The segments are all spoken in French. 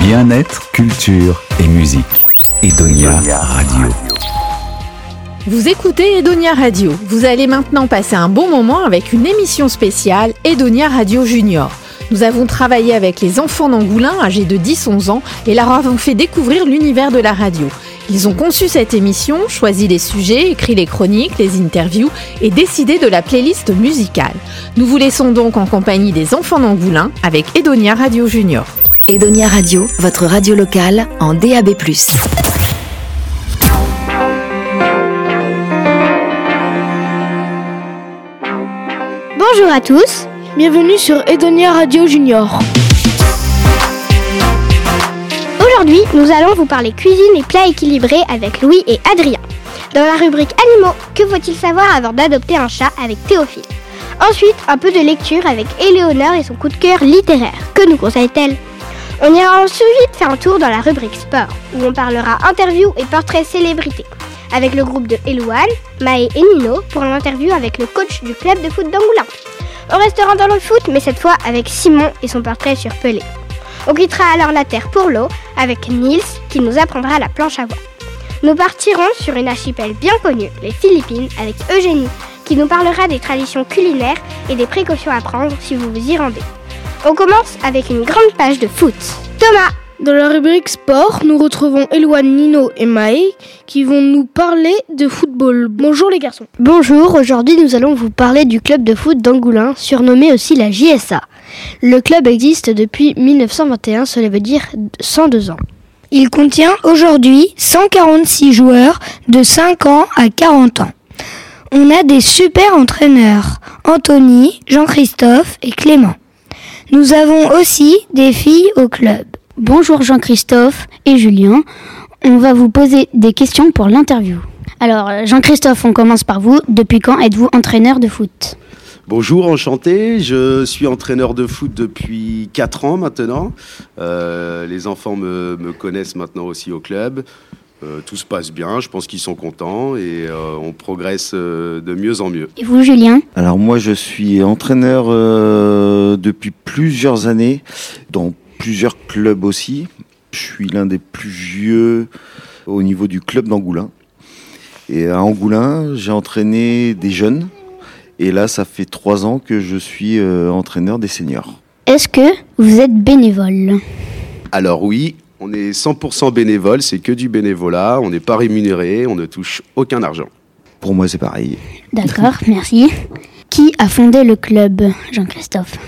Bien-être, culture et musique. Edonia Radio. Vous écoutez Edonia Radio. Vous allez maintenant passer un bon moment avec une émission spéciale Edonia Radio Junior. Nous avons travaillé avec les enfants d'Angoulin âgés de 10-11 ans et leur avons fait découvrir l'univers de la radio. Ils ont conçu cette émission, choisi les sujets, écrit les chroniques, les interviews et décidé de la playlist musicale. Nous vous laissons donc en compagnie des enfants d'Angoulin avec Edonia Radio Junior. Edonia Radio, votre radio locale en DAB+. Bonjour à tous, bienvenue sur Edonia Radio Junior. Aujourd'hui, nous allons vous parler cuisine et plats équilibrés avec Louis et Adrien. Dans la rubrique Animaux, que faut-il savoir avant d'adopter un chat avec Théophile? Ensuite, un peu de lecture avec Éléonore et son coup de cœur littéraire. Que nous conseille-t-elle? On ira ensuite faire un tour dans la rubrique sport, où on parlera interview et portrait célébrité, avec le groupe de Elouane, Maë et Nino pour une interview avec le coach du club de foot d'Angoulin. On restera dans le foot, mais cette fois avec Simon et son portrait sur Pelé. On quittera alors la Terre pour l'eau avec Nils qui nous apprendra la planche à voile. Nous partirons sur une archipel bien connue, les Philippines, avec Eugénie qui nous parlera des traditions culinaires et des précautions à prendre si vous vous y rendez. On commence avec une grande page de foot. Thomas Dans la rubrique sport, nous retrouvons Eloane, Nino et Maë qui vont nous parler de football. Bonjour les garçons. Bonjour, aujourd'hui nous allons vous parler du club de foot d'Angoulin, surnommé aussi la JSA. Le club existe depuis 1921, cela veut dire 102 ans. Il contient aujourd'hui 146 joueurs de 5 ans à 40 ans. On a des super entraîneurs, Anthony, Jean-Christophe et Clément. Nous avons aussi des filles au club. Bonjour Jean-Christophe et Julien. On va vous poser des questions pour l'interview. Alors Jean-Christophe, on commence par vous. Depuis quand êtes-vous entraîneur de foot? Bonjour, enchanté. Je suis entraîneur de foot depuis 4 ans maintenant. Euh, les enfants me connaissent maintenant aussi au club. Euh, tout se passe bien, je pense qu'ils sont contents et euh, on progresse euh, de mieux en mieux. Et vous Julien? Alors moi je suis entraîneur euh, depuis plusieurs années dans plusieurs clubs aussi. Je suis l'un des plus vieux au niveau du club d'Angoulin. Et à Angoulin, j'ai entraîné des jeunes. Et là, ça fait trois ans que je suis euh, entraîneur des seniors. Est-ce que vous êtes bénévole? Alors oui, on est 100% bénévole, c'est que du bénévolat, on n'est pas rémunéré, on ne touche aucun argent. Pour moi, c'est pareil. D'accord, merci. Qui a fondé le club, Jean-Christophe?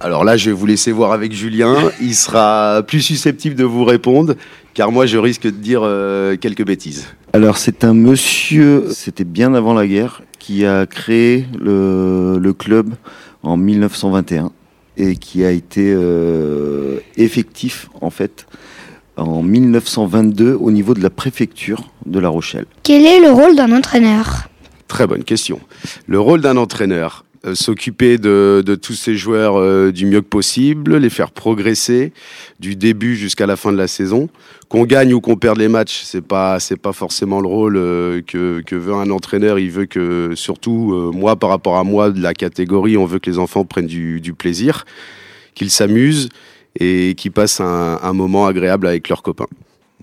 Alors là, je vais vous laisser voir avec Julien, il sera plus susceptible de vous répondre, car moi je risque de dire euh, quelques bêtises. Alors c'est un monsieur, c'était bien avant la guerre, qui a créé le, le club en 1921 et qui a été euh, effectif en fait en 1922 au niveau de la préfecture de La Rochelle. Quel est le rôle d'un entraîneur? Très bonne question. Le rôle d'un entraîneur, euh, s'occuper de, de tous ces joueurs euh, du mieux que possible, les faire progresser du début jusqu'à la fin de la saison. Qu'on gagne ou qu'on perde les matchs, c'est pas c'est pas forcément le rôle euh, que, que veut un entraîneur. Il veut que surtout euh, moi par rapport à moi de la catégorie, on veut que les enfants prennent du, du plaisir, qu'ils s'amusent et qu'ils passent un, moment agréable avec leurs copains.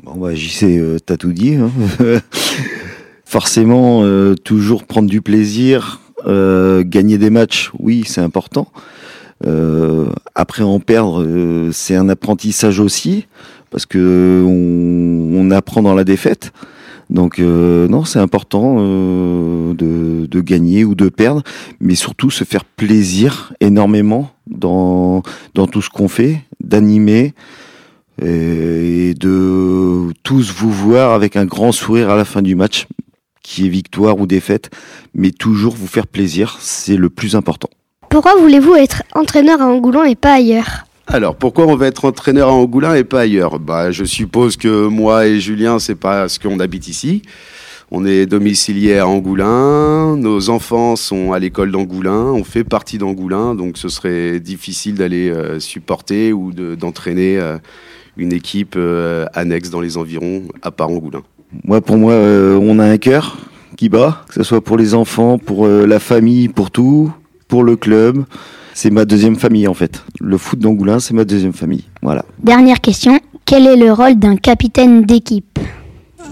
Bah j'y sais, euh, t'as tout dit. hein. Forcément, euh, toujours prendre du plaisir, euh, gagner des matchs, oui, c'est important. Après en perdre, c'est un apprentissage aussi, parce que on, on apprend dans la défaite. Donc euh, non, c'est important euh, de, gagner ou de perdre, mais surtout se faire plaisir énormément dans, tout ce qu'on fait, d'animer et de tous vous voir avec un grand sourire à la fin du match, qui est victoire ou défaite, mais toujours vous faire plaisir, c'est le plus important. Pourquoi voulez-vous être entraîneur à Angoulin et pas ailleurs? Alors, pourquoi on va être entraîneur à Angoulin et pas ailleurs? Bah, je suppose que moi et Julien, c'est parce qu'on habite ici. On est domicilié à Angoulin, nos enfants sont à l'école d'Angoulin, on fait partie d'Angoulin, donc ce serait difficile d'aller euh, supporter ou de- d'entraîner euh, une équipe euh, annexe dans les environs, à part Angoulin. Moi, pour moi, on a un cœur qui bat, que ce soit pour les enfants, pour la famille, pour tout, pour le club. C'est ma deuxième famille en fait. Le foot d'Angoulin, c'est ma deuxième famille. Voilà. Dernière question. Quel est le rôle d'un capitaine d'équipe?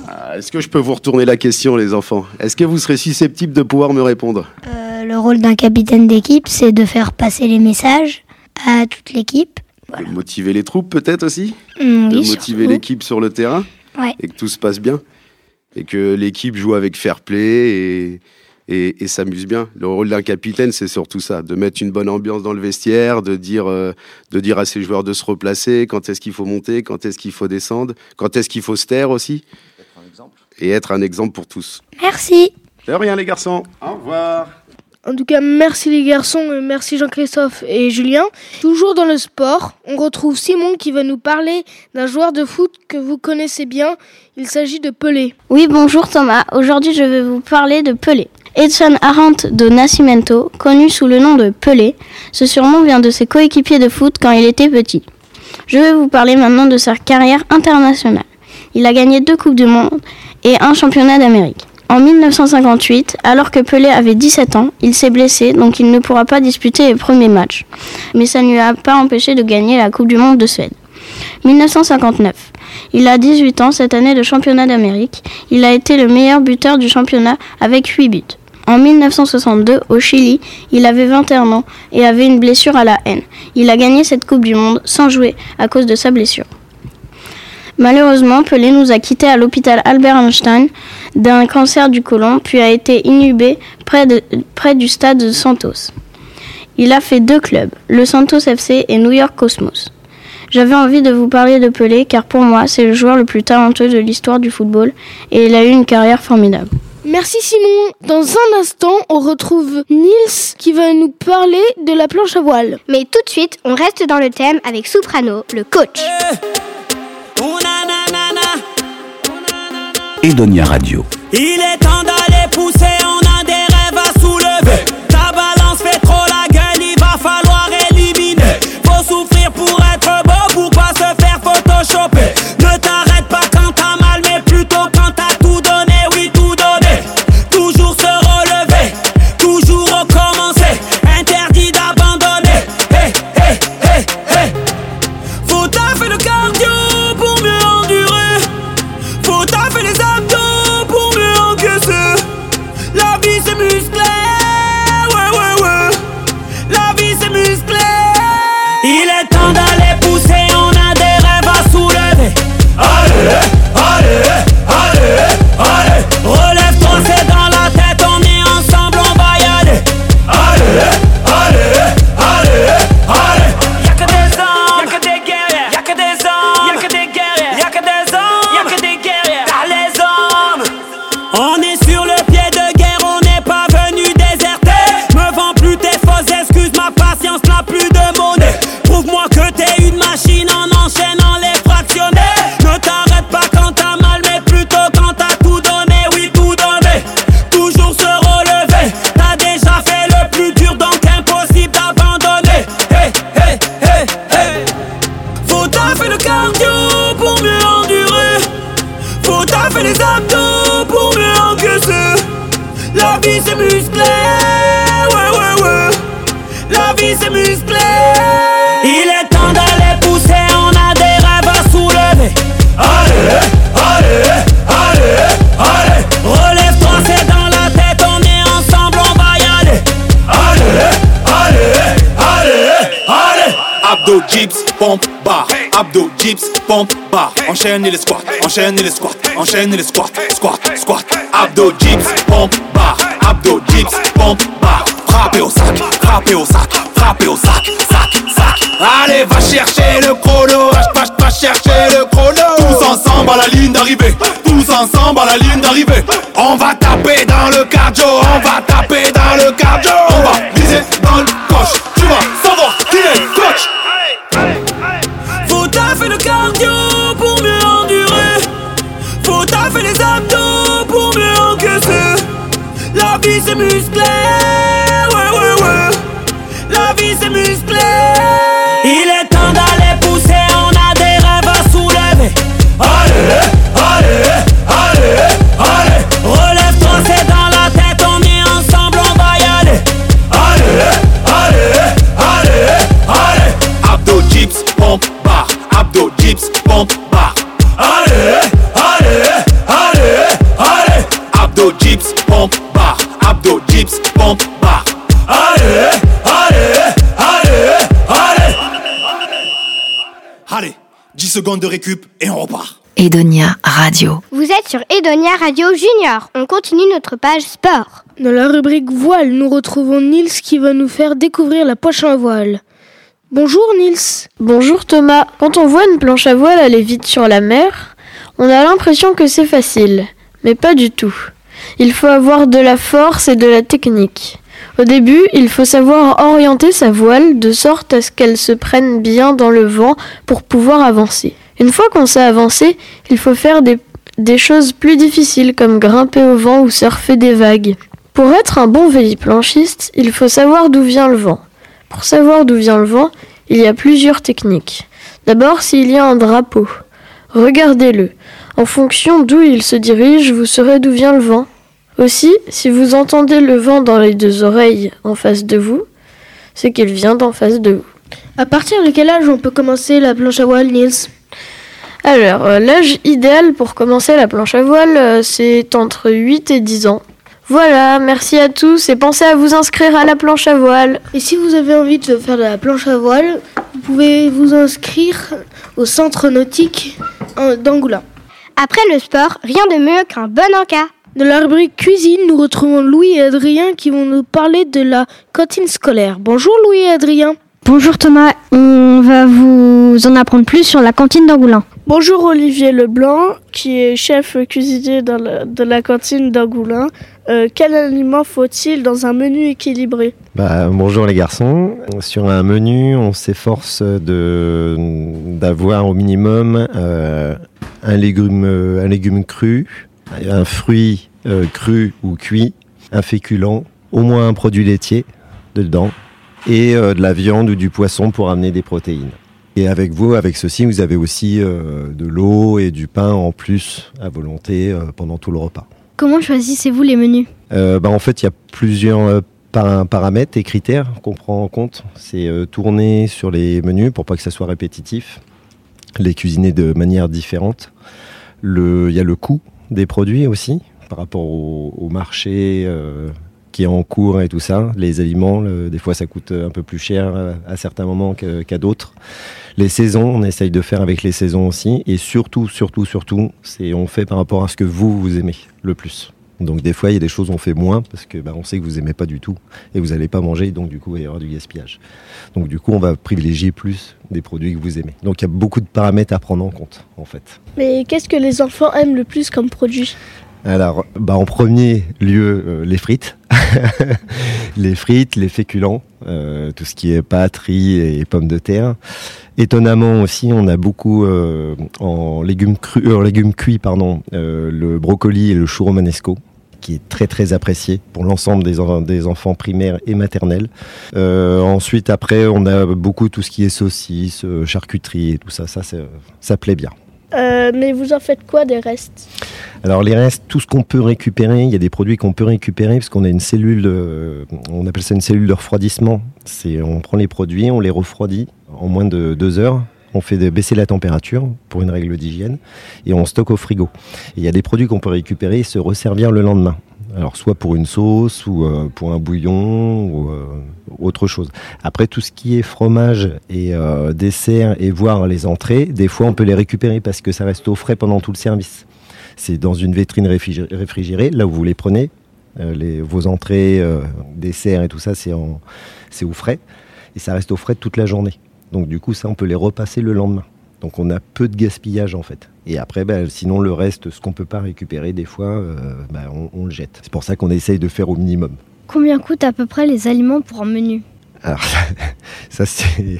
Ah, Est-ce que je peux vous retourner la question, les enfants? Est-ce que vous serez susceptibles de pouvoir me répondre? Euh, le rôle d'un capitaine d'équipe, c'est de faire passer les messages à toute l'équipe. De motiver les troupes, peut-être aussi? Mm, De oui, motiver surtout. l'équipe sur le terrain? Ouais. Et que tout se passe bien? Et que l'équipe joue avec fair play et, et, et s'amuse bien. Le rôle d'un capitaine, c'est surtout ça de mettre une bonne ambiance dans le vestiaire, de dire, euh, de dire à ses joueurs de se replacer, quand est-ce qu'il faut monter, quand est-ce qu'il faut descendre, quand est-ce qu'il faut se taire aussi. Et être un exemple pour tous. Merci. De rien, les garçons. Au revoir. En tout cas, merci les garçons, merci Jean-Christophe et Julien. Toujours dans le sport, on retrouve Simon qui va nous parler d'un joueur de foot que vous connaissez bien. Il s'agit de Pelé. Oui, bonjour Thomas. Aujourd'hui, je vais vous parler de Pelé. Edson Arantes do Nascimento, connu sous le nom de Pelé, ce surnom vient de ses coéquipiers de foot quand il était petit. Je vais vous parler maintenant de sa carrière internationale. Il a gagné deux Coupes du Monde et un championnat d'Amérique. En 1958, alors que Pelé avait 17 ans, il s'est blessé, donc il ne pourra pas disputer les premiers matchs. Mais ça ne lui a pas empêché de gagner la Coupe du Monde de Suède. 1959. Il a 18 ans cette année de championnat d'Amérique. Il a été le meilleur buteur du championnat avec 8 buts. En 1962, au Chili, il avait 21 ans et avait une blessure à la haine. Il a gagné cette Coupe du Monde sans jouer à cause de sa blessure. Malheureusement, Pelé nous a quittés à l'hôpital Albert Einstein d'un cancer du côlon, puis a été inhumé près, du stade de Santos. Il a fait deux clubs, le Santos FC et New York Cosmos. J'avais envie de vous parler de Pelé car pour moi, c'est le joueur le plus talentueux de l'histoire du football et il a eu une carrière formidable. Merci Simon. Dans un instant, on retrouve Nils qui va nous parler de la planche à voile. Mais tout de suite, on reste dans le thème avec Soprano, le coach. Edonia Radio. Il est temps d'aller pousser, dips, pompe, bar. Enchaîne les squats, enchaîne les squats, enchaîne les squats, squat, squat. Abdo, dips, pompe, bar. Abdo, dips, pompe, bar. Frappez au sac, frappez au sac, frappez au sac, sac, sac. Allez, va chercher le chrono, va, va chercher le chrono. Tous ensemble à la ligne d'arrivée, tous ensemble à la ligne d'arrivée. On va taper dans le cardio, on va taper dans le cardio. Secondes de récup et on repart. Edonia Radio. Vous êtes sur Edonia Radio Junior. On continue notre page sport. Dans la rubrique voile, nous retrouvons Nils qui va nous faire découvrir la planche à voile. Bonjour Nils. Bonjour Thomas. Quand on voit une planche à voile aller vite sur la mer, on a l'impression que c'est facile, mais pas du tout. Il faut avoir de la force et de la technique. Au début, il faut savoir orienter sa voile de sorte à ce qu'elle se prenne bien dans le vent pour pouvoir avancer. Une fois qu'on sait avancer, il faut faire des, choses plus difficiles comme grimper au vent ou surfer des vagues. Pour être un bon véliplanchiste, il faut savoir d'où vient le vent. Pour savoir d'où vient le vent, il y a plusieurs techniques. D'abord, s'il y a un drapeau, regardez-le. En fonction d'où il se dirige, vous saurez d'où vient le vent. Aussi, si vous entendez le vent dans les deux oreilles en face de vous, c'est qu'il vient d'en face de vous. À partir de quel âge on peut commencer la planche à voile, Nils Alors, euh, l'âge idéal pour commencer la planche à voile, euh, c'est entre 8 et 10 ans. Voilà, merci à tous et pensez à vous inscrire à la planche à voile. Et si vous avez envie de faire de la planche à voile, vous pouvez vous inscrire au centre nautique euh, d'Angoulin. Après le sport, rien de mieux qu'un bon encas. Dans la rubrique cuisine, nous retrouvons Louis et Adrien qui vont nous parler de la cantine scolaire. Bonjour Louis et Adrien. Bonjour Thomas, on va vous en apprendre plus sur la cantine d'Angoulin. Bonjour Olivier Leblanc, qui est chef cuisinier dans la, de la cantine d'Angoulin. Euh, quel aliment faut-il dans un menu équilibré? Bah, Bonjour les garçons. Sur un menu, on s'efforce de d'avoir au minimum euh, un, légume, un légume cru, un fruit euh, cru ou cuit, un féculent, au moins un produit laitier dedans, et euh, de la viande ou du poisson pour amener des protéines. Et avec vous, avec ceci, vous avez aussi euh, de l'eau et du pain en plus à volonté pendant tout le repas. Comment choisissez-vous les menus? Bah, en fait, il y a plusieurs par- paramètres et critères qu'on prend en compte. C'est tourner sur les menus pour pas que ça soit répétitif, les cuisiner de manière différente. Il y a le coût des produits aussi par rapport au, marché euh, qui est en cours et tout ça. Les aliments, des fois, ça coûte un peu plus cher à certains moments qu'à d'autres. Les saisons, on essaye de faire avec les saisons aussi. Et surtout, surtout, surtout, c'est on fait par rapport à ce que vous, vous aimez le plus. Donc des fois, il y a des choses on fait moins parce que bah, on sait que vous aimez pas du tout et vous n'allez pas manger, donc du coup, il va y avoir du gaspillage. Donc du coup, on va privilégier plus des produits que vous aimez. Donc il y a beaucoup de paramètres à prendre en compte, en fait. Mais qu'est-ce que les enfants aiment le plus comme produit? Alors, bah, en premier lieu, euh, les frites. les frites, les féculents, euh, tout ce qui est pâtes, riz et pommes de terre. Étonnamment aussi, on a beaucoup euh, en légumes crus, euh, légumes cuits, pardon, euh, le brocoli et le chou romanesco qui est très très apprécié pour l'ensemble des, en- des enfants primaires et maternels. Ensuite, après, on a beaucoup tout ce qui est saucisses, charcuterie et tout ça. Ça, ça plaît bien. Euh, Mais vous en faites quoi des restes? Alors les restes, tout ce qu'on peut récupérer, il y a des produits qu'on peut récupérer parce qu'on a une cellule, de- on appelle ça une cellule de refroidissement. C'est, on prend les produits, on les refroidit en moins de deux heures. On fait baisser la température pour une règle d'hygiène et on stocke au frigo. Il y a des produits qu'on peut récupérer et se resservir le lendemain. Alors soit pour une sauce ou euh, pour un bouillon ou euh, autre chose. Après tout ce qui est fromage et euh, dessert et voire les entrées, des fois on peut les récupérer parce que ça reste au frais pendant tout le service. C'est dans une vitrine réfrigé- réfrigérée, là où vous les prenez. Euh, les, vos entrées, euh, desserts et tout ça, c'est au frais. Et ça reste au frais toute la journée. Donc du coup, ça, on peut les repasser le lendemain. Donc on a peu de gaspillage en fait. Et après, ben, sinon le reste, ce qu'on peut pas récupérer, des fois, euh, on, on le jette. C'est pour ça qu'on essaye de faire au minimum. Combien coûtent à peu près les aliments pour un menu? Alors, ça, c'est.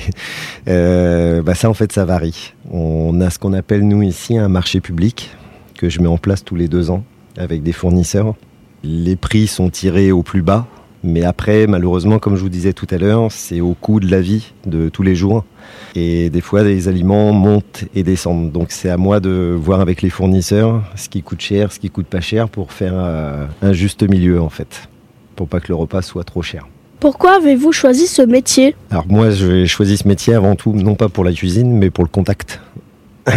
euh, bah, ça, en fait, ça varie. On a ce qu'on appelle, nous, ici, un marché public que je mets en place tous les deux ans avec des fournisseurs. Les prix sont tirés au plus bas, mais après, malheureusement, comme je vous disais tout à l'heure, c'est au coût de la vie de tous les jours. Et des fois, les aliments montent et descendent. Donc, c'est à moi de voir avec les fournisseurs ce qui coûte cher, ce qui coûte pas cher pour faire euh, un juste milieu, en fait. Pour pas que le repas soit trop cher. Pourquoi avez-vous choisi ce métier? Alors moi, j'ai choisi ce métier avant tout, non pas pour la cuisine, mais pour le contact.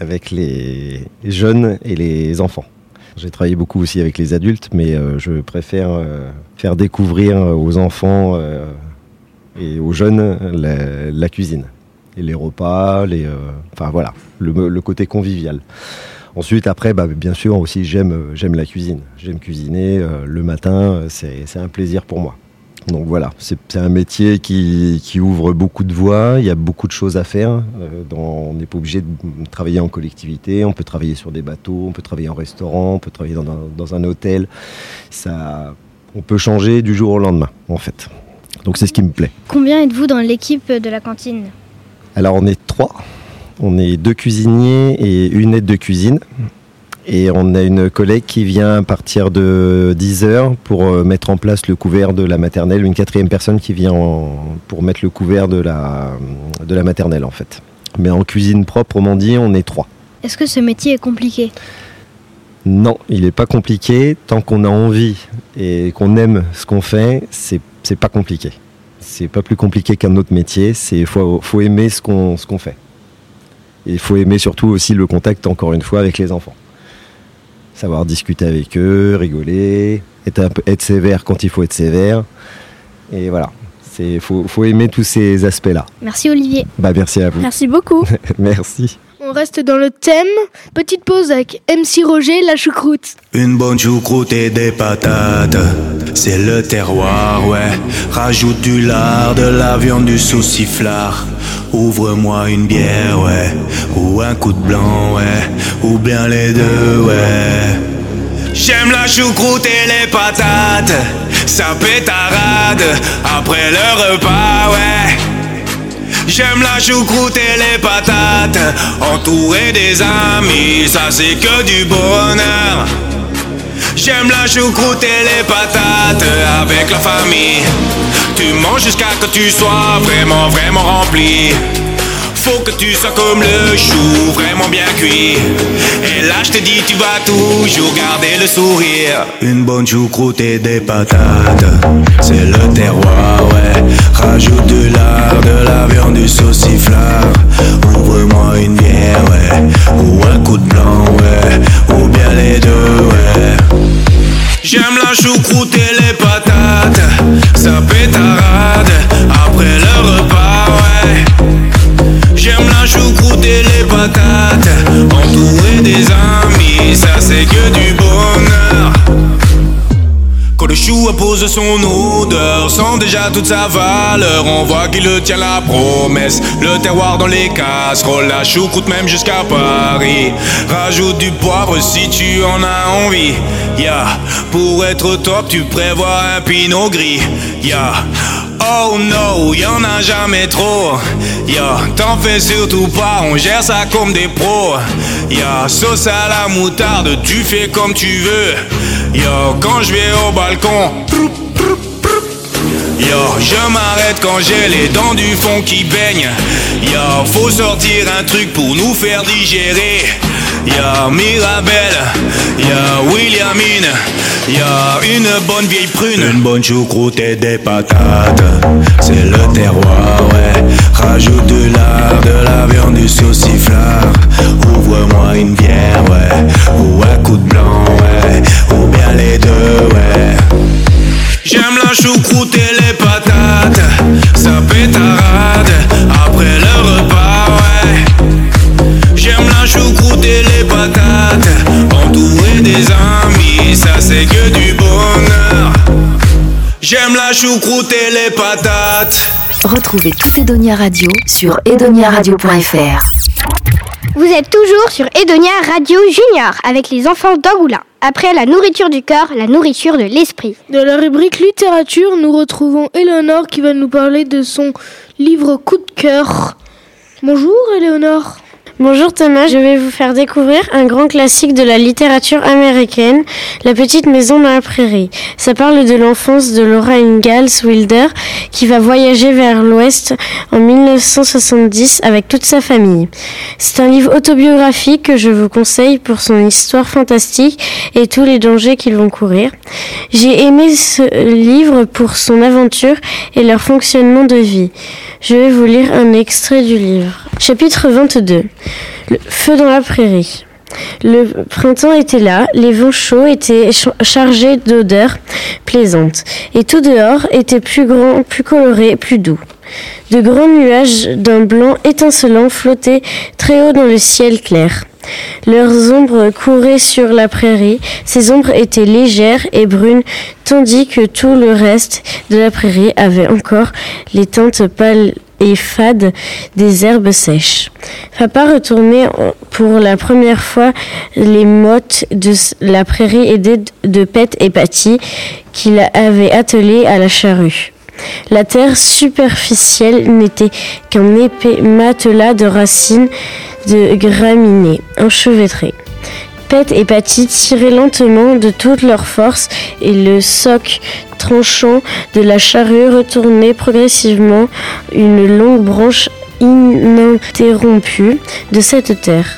avec les jeunes et les enfants. J'ai travaillé beaucoup aussi avec les adultes, mais euh, je préfère euh, faire découvrir aux enfants euh, et aux jeunes la, cuisine. Et les repas, les, enfin voilà, le, côté convivial. Ensuite, après, bah, bien sûr, aussi, j'aime, la cuisine. J'aime cuisiner. le matin, c'est un plaisir pour moi. Donc voilà, c'est un métier qui, ouvre beaucoup de voies, il y a beaucoup de choses à faire. Euh, on n'est pas obligé de travailler en collectivité, on peut travailler sur des bateaux, on peut travailler en restaurant, on peut travailler dans un, hôtel. Ça, on peut changer du jour au lendemain, en fait. Donc c'est ce qui me plaît. Combien êtes-vous dans l'équipe de la cantine? Alors on est trois. On est deux cuisiniers et une aide de cuisine. Et on a une collègue qui vient à partir de 10h pour euh, mettre en place le couvert de la maternelle, une quatrième personne qui vient pour mettre le couvert de la, de la maternelle en fait. Mais en cuisine proprement dit, on est trois. Est-ce que ce métier est compliqué? Non, il n'est pas compliqué. Tant qu'on a envie et qu'on aime ce qu'on fait, c'est, c'est pas compliqué. C'est pas plus compliqué qu'un autre métier. Il faut, faut aimer ce qu'on, ce qu'on fait. Et il faut aimer surtout aussi le contact, encore une fois, avec les enfants savoir discuter avec eux, rigoler, être, un peu, être sévère quand il faut être sévère. Et voilà, il faut, faut, aimer tous ces aspects-là. Merci Olivier. Bah, merci à vous. Merci beaucoup. merci. On reste dans le thème. Petite pause avec MC Roger, la choucroute. Une bonne choucroute et des patates, c'est le terroir, ouais. Rajoute du lard, de la viande, du sauciflard. Ouvre-moi une bière, ouais. Ou un coup de blanc, ouais. Ou bien les deux, ouais. J'aime la choucroute et les patates, ça pétarade après le repas, ouais. J'aime la choucroute et les patates, entouré des amis, ça c'est que du bonheur. J'aime la choucroute et les patates avec la famille. Tu manges jusqu'à que tu sois vraiment, vraiment rempli. Faut que tu sois comme le chou, vraiment bien cuit. Et là, je te dis, tu vas toujours garder le sourire. Une bonne choucroute et des patates, c'est le terroir, ouais. Rajoute de lard, de la viande, du sauciflard. Ouvre-moi une bière, ouais. Ou un coup de blanc, ouais. Ou bien les deux, ouais. J'aime la choucroute et Appose son odeur, sent déjà toute sa valeur. On voit qu'il le tient la promesse. Le terroir dans les casseroles, la choucroute même jusqu'à Paris. Rajoute du poivre si tu en as envie. Yeah, pour être top, tu prévois un pinot gris. Yeah. Oh no, y'en a jamais trop. Yeah, t'en fais surtout pas, on gère ça comme des pros. Yeah, sauce à la moutarde, tu fais comme tu veux. Yo, quand je vais au balcon. Yo, je m'arrête quand j'ai les dents du fond qui baignent. Yo, faut sortir un truc pour nous faire digérer. Yo, Mirabelle, yo, Williamine, yo, une bonne vieille prune. Une bonne choucroute et des patates, c'est le terroir, ouais. Rajoute de lard, de la viande, du sauciflard. Ouvre-moi une bière, ouais, ou un coup de blanc, ouais, ou bien les deux, ouais. J'aime la choucroute et les patates, ça pétarade après le repas, ouais. J'aime la choucroute et les patates, entouré des amis, ça c'est que du bonheur. J'aime la choucroute et les patates. Retrouvez tous Edonia Radio sur edoniaradio.fr. Vous êtes toujours sur Edonia Radio Junior avec les enfants d'Angoulin. Après la nourriture du corps, la nourriture de l'esprit. Dans la rubrique littérature, nous retrouvons Eleonore qui va nous parler de son livre coup de cœur. Bonjour Eleonore. Bonjour Thomas, je vais vous faire découvrir un grand classique de la littérature américaine, La petite maison dans la prairie. Ça parle de l'enfance de Laura Ingalls Wilder qui va voyager vers l'ouest en 1970 avec toute sa famille. C'est un livre autobiographique que je vous conseille pour son histoire fantastique et tous les dangers qu'ils vont courir. J'ai aimé ce livre pour son aventure et leur fonctionnement de vie. Je vais vous lire un extrait du livre. Chapitre 22. Feu dans la prairie. Le printemps était là, les vents chauds étaient chargés d'odeurs plaisantes, et tout dehors était plus grand, plus coloré, plus doux. De grands nuages d'un blanc étincelant flottaient très haut dans le ciel clair. Leurs ombres couraient sur la prairie. Ces ombres étaient légères et brunes, tandis que tout le reste de la prairie avait encore les teintes pâles et fades des herbes sèches. Papa retournait pour la première fois les mottes de la prairie aidées de Pet et Patty qu'il avait attelées à la charrue. La terre superficielle n'était qu'un épais matelas de racines de graminées enchevêtrées. Pet et Patty tiraient lentement de toute leur force et le soc tranchant de la charrue retournait progressivement une longue branche ininterrompue de cette terre.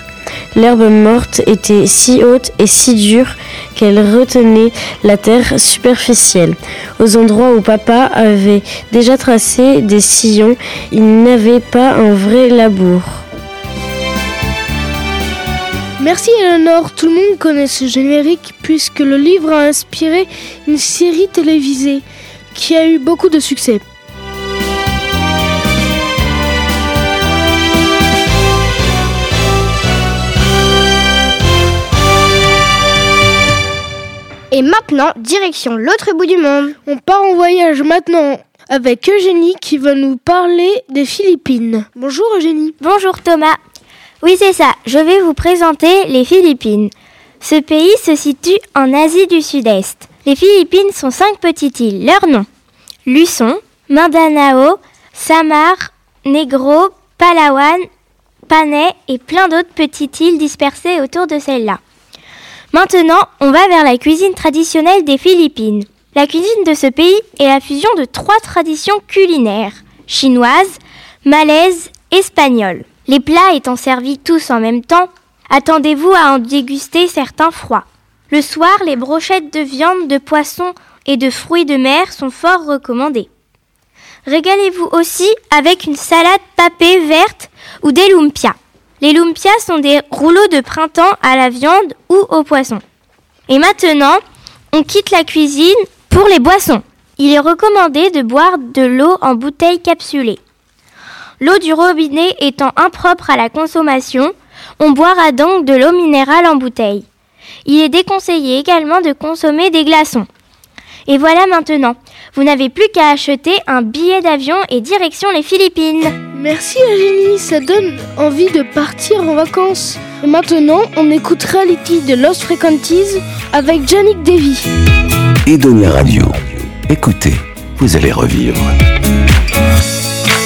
L'herbe morte était si haute et si dure qu'elle retenait la terre superficielle. Aux endroits où papa avait déjà tracé des sillons, il n'avait pas un vrai labour. Merci Eleanor, tout le monde connaît ce générique puisque le livre a inspiré une série télévisée qui a eu beaucoup de succès. Et maintenant, direction l'autre bout du monde. On part en voyage maintenant avec Eugénie qui va nous parler des Philippines. Bonjour Eugénie. Bonjour Thomas. Oui, c'est ça. Je vais vous présenter les Philippines. Ce pays se situe en Asie du Sud-Est. Les Philippines sont cinq petites îles. Leurs noms Luçon, Mindanao, Samar, Negro, Palawan, Panay et plein d'autres petites îles dispersées autour de celle-là. Maintenant, on va vers la cuisine traditionnelle des Philippines. La cuisine de ce pays est la fusion de trois traditions culinaires chinoise, malaise, espagnole. Les plats étant servis tous en même temps, attendez-vous à en déguster certains froids. Le soir, les brochettes de viande, de poisson et de fruits de mer sont fort recommandées. Régalez-vous aussi avec une salade papée verte ou des lumpias. Les lumpias sont des rouleaux de printemps à la viande ou au poisson. Et maintenant, on quitte la cuisine pour les boissons. Il est recommandé de boire de l'eau en bouteille capsulée. L'eau du robinet étant impropre à la consommation, on boira donc de l'eau minérale en bouteille. Il est déconseillé également de consommer des glaçons. Et voilà maintenant, vous n'avez plus qu'à acheter un billet d'avion et direction les Philippines. Merci Eugénie, ça donne envie de partir en vacances. Et maintenant, on écoute Reality de Lost Frequencies avec Janik Davy. Edonia Radio. Écoutez, vous allez revivre.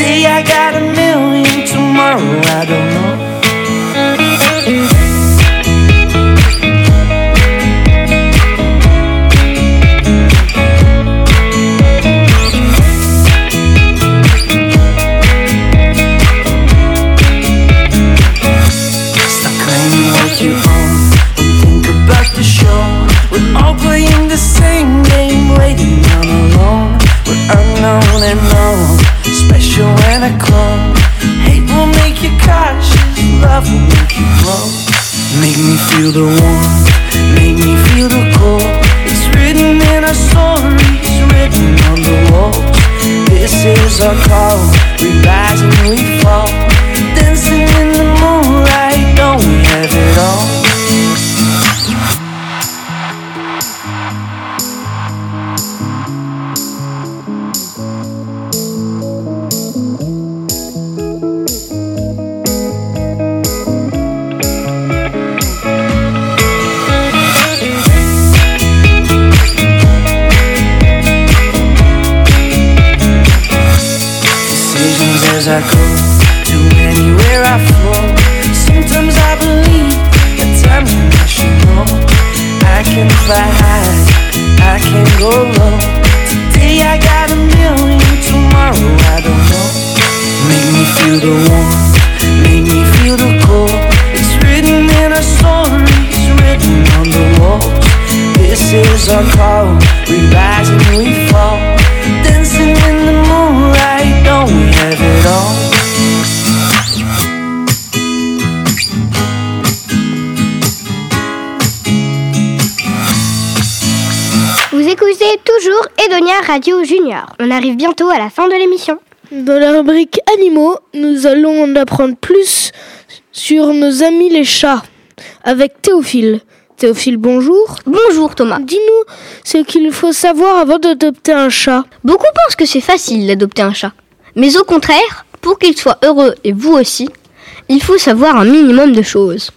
Today I got a million, tomorrow I don't know. Playing the same game, waiting on alone. We're unknown and known, special and a clone. Hate will make you cautious, love will make you grow. Make me feel the warmth, make me feel the cold. It's written in our stories, written on the walls. This is our call, we rise and we fall. Radio Junior. On arrive bientôt à la fin de l'émission. Dans la rubrique animaux, nous allons en apprendre plus sur nos amis les chats avec Théophile. Théophile, bonjour. Bonjour Thomas. Dis-nous ce qu'il faut savoir avant d'adopter un chat. Beaucoup pensent que c'est facile d'adopter un chat. Mais au contraire, pour qu'il soit heureux et vous aussi, il faut savoir un minimum de choses.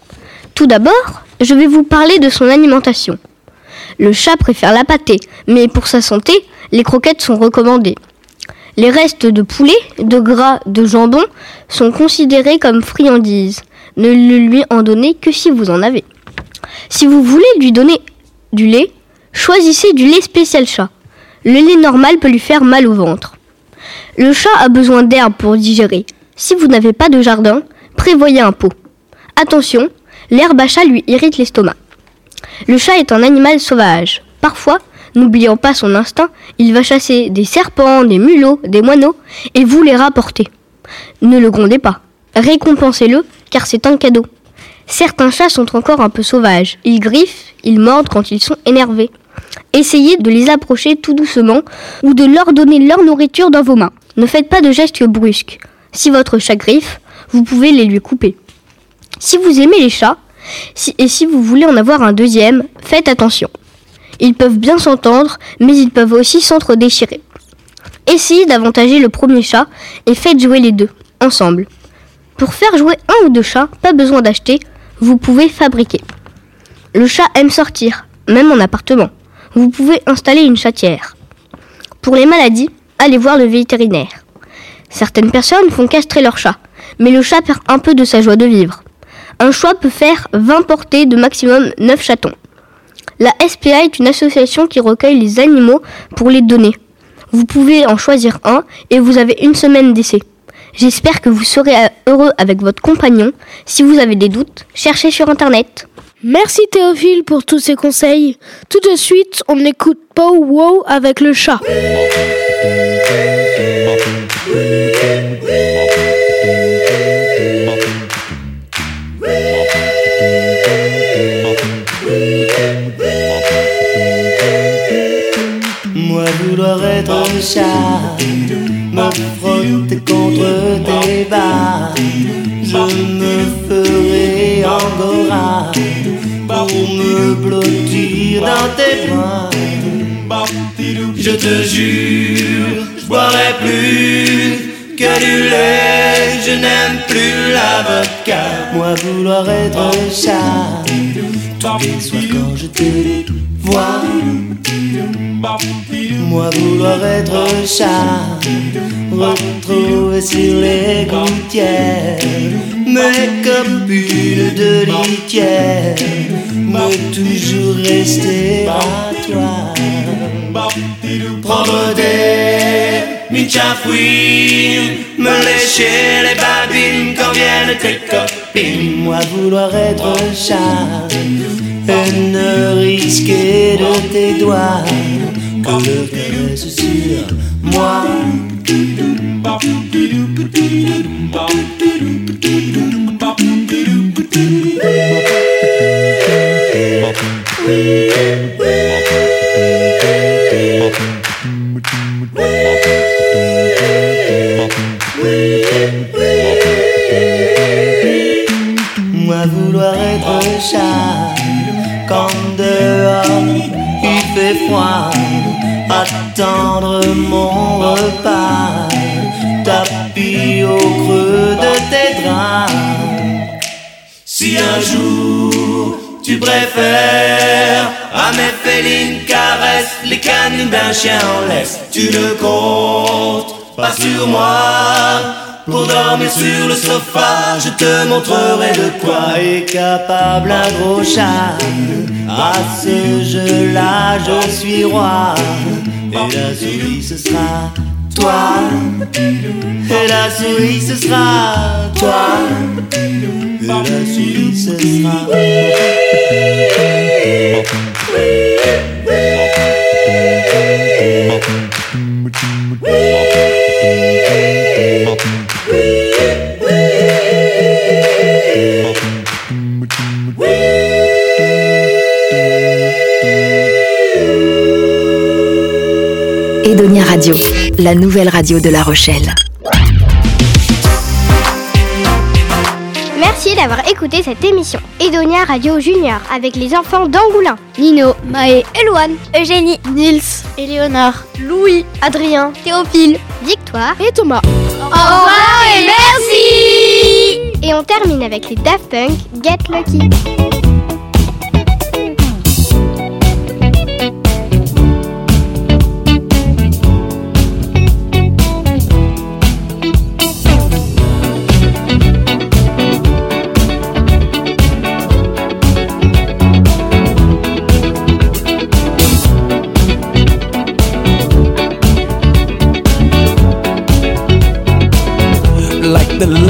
Tout d'abord, je vais vous parler de son alimentation. Le chat préfère la pâtée, mais pour sa santé, les croquettes sont recommandées. Les restes de poulet, de gras, de jambon sont considérés comme friandises. Ne le lui en donnez que si vous en avez. Si vous voulez lui donner du lait, choisissez du lait spécial chat. Le lait normal peut lui faire mal au ventre. Le chat a besoin d'herbe pour digérer. Si vous n'avez pas de jardin, prévoyez un pot. Attention, l'herbe à chat lui irrite l'estomac. Le chat est un animal sauvage. Parfois, n'oubliant pas son instinct, il va chasser des serpents, des mulots, des moineaux et vous les rapporter. Ne le grondez pas. Récompensez-le car c'est un cadeau. Certains chats sont encore un peu sauvages. Ils griffent, ils mordent quand ils sont énervés. Essayez de les approcher tout doucement ou de leur donner leur nourriture dans vos mains. Ne faites pas de gestes brusques. Si votre chat griffe, vous pouvez les lui couper. Si vous aimez les chats, et si vous voulez en avoir un deuxième, faites attention. Ils peuvent bien s'entendre, mais ils peuvent aussi s'entre-déchirer. Essayez d'avantager le premier chat et faites jouer les deux, ensemble. Pour faire jouer un ou deux chats, pas besoin d'acheter, vous pouvez fabriquer. Le chat aime sortir, même en appartement. Vous pouvez installer une chatière. Pour les maladies, allez voir le vétérinaire. Certaines personnes font castrer leur chat, mais le chat perd un peu de sa joie de vivre. Un chat peut faire 20 portées de maximum 9 chatons. La SPA est une association qui recueille les animaux pour les donner. Vous pouvez en choisir un et vous avez une semaine d'essai. J'espère que vous serez heureux avec votre compagnon. Si vous avez des doutes, cherchez sur internet. Merci Théophile pour tous ces conseils. Tout de suite, on écoute Pow Wow avec le chat. Chat, me frotter contre tes bas, je me ferai angora pour me blottir dans tes bras. Je te jure, je boirai plus que du lait, je n'aime plus la vodka. Moi vouloir être chat, les soirs quand je te vois. Moi vouloir être chat, retrouver sur les gouttières mes copines de litière, me toujours rester à toi. Prendre des michafouines, me lécher les babines quand viennent tes copines. Moi vouloir être chat, et ne risquer de tes doigts que le caresse sur moi. Moi vouloir être un chat dehors. Il fait froid, attendre mon repas, tapis au creux de tes draps. Si un jour tu préfères à mes félines caresses les canines d'un chien en laisse, tu ne comptes pas sur moi pour dormir sur le sofa. Je te montrerai de quoi est capable un gros chat. À ce jeu-là, je suis roi. Et la souris, ce sera toi. Et la souris, ce sera toi. Et la souris, ce sera. La nouvelle radio de La Rochelle. Merci d'avoir écouté cette émission Edonia Radio Junior avec les enfants d'Angoulin. Nino, Maë, Eloane, Eugénie, Nils, Éléonore, Louis, Adrien, Théophile, Victoire et Thomas. Au revoir et merci Et on termine avec les Daft Punk Get Lucky.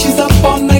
She's up all night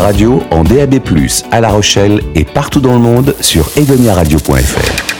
Radio en DAB+, à La Rochelle et partout dans le monde sur edoniaradio.fr.